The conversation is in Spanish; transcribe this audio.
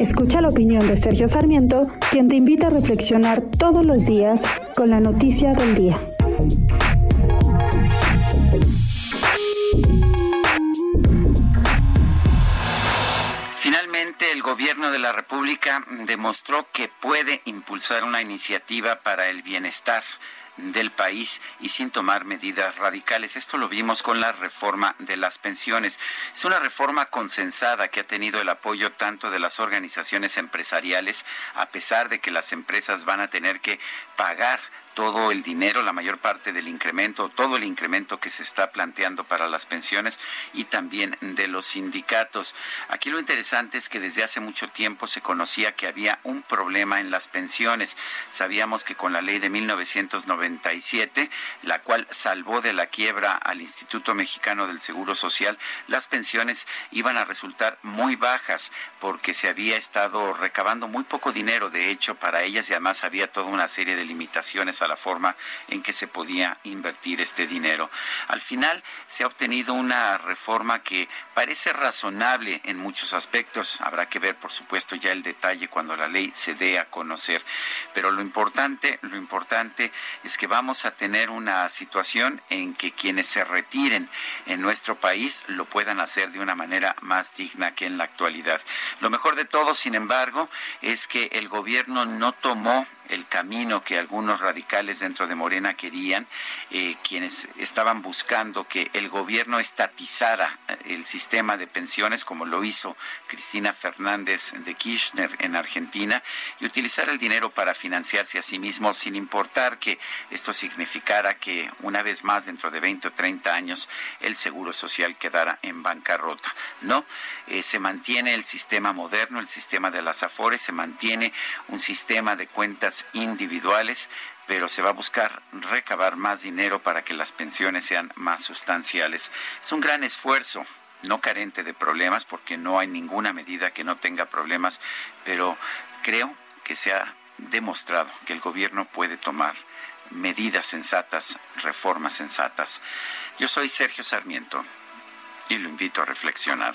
Escucha la opinión de Sergio Sarmiento, quien te invita a reflexionar todos los días con la noticia del día. Finalmente, el gobierno de la República demostró que puede impulsar una iniciativa para el bienestar del país y sin tomar medidas radicales. Esto lo vimos con la reforma de las pensiones. Es una reforma consensada que ha tenido el apoyo tanto de las organizaciones empresariales, a pesar de que las empresas van a tener que pagar todo el dinero, la mayor parte del incremento, todo el incremento que se está planteando para las pensiones y también de los sindicatos. Aquí lo interesante es que desde hace mucho tiempo se conocía que había un problema en las pensiones. Sabíamos que con la ley de 1997, la cual salvó de la quiebra al Instituto Mexicano del Seguro Social, las pensiones iban a resultar muy bajas porque se había estado recabando muy poco dinero, de hecho, para ellas y además había toda una serie de limitaciones a la forma en que se podía invertir este dinero. Al final se ha obtenido una reforma que parece razonable en muchos aspectos. Habrá que ver, por supuesto, ya el detalle cuando la ley se dé a conocer. Pero lo importante, lo importante es que vamos a tener una situación en que quienes se retiren en nuestro país lo puedan hacer de una manera más digna que en la actualidad. Lo mejor de todo, sin embargo, es que el gobierno no tomó el camino que algunos radicales dentro de Morena querían, eh, quienes estaban buscando que el gobierno estatizara eh, el sistema de pensiones, como lo hizo Cristina Fernández de Kirchner en Argentina, y utilizar el dinero para financiarse a sí mismo, sin importar que esto significara que una vez más, dentro de 20 o 30 años, el Seguro Social quedara en bancarrota. No, eh, se mantiene el sistema moderno, el sistema de las AFORES, se mantiene un sistema de cuentas individuales, pero se va a buscar recabar más dinero para que las pensiones sean más sustanciales. Es un gran esfuerzo, no carente de problemas, porque no hay ninguna medida que no tenga problemas, pero creo que se ha demostrado que el gobierno puede tomar medidas sensatas, reformas sensatas. Yo soy Sergio Sarmiento y lo invito a reflexionar.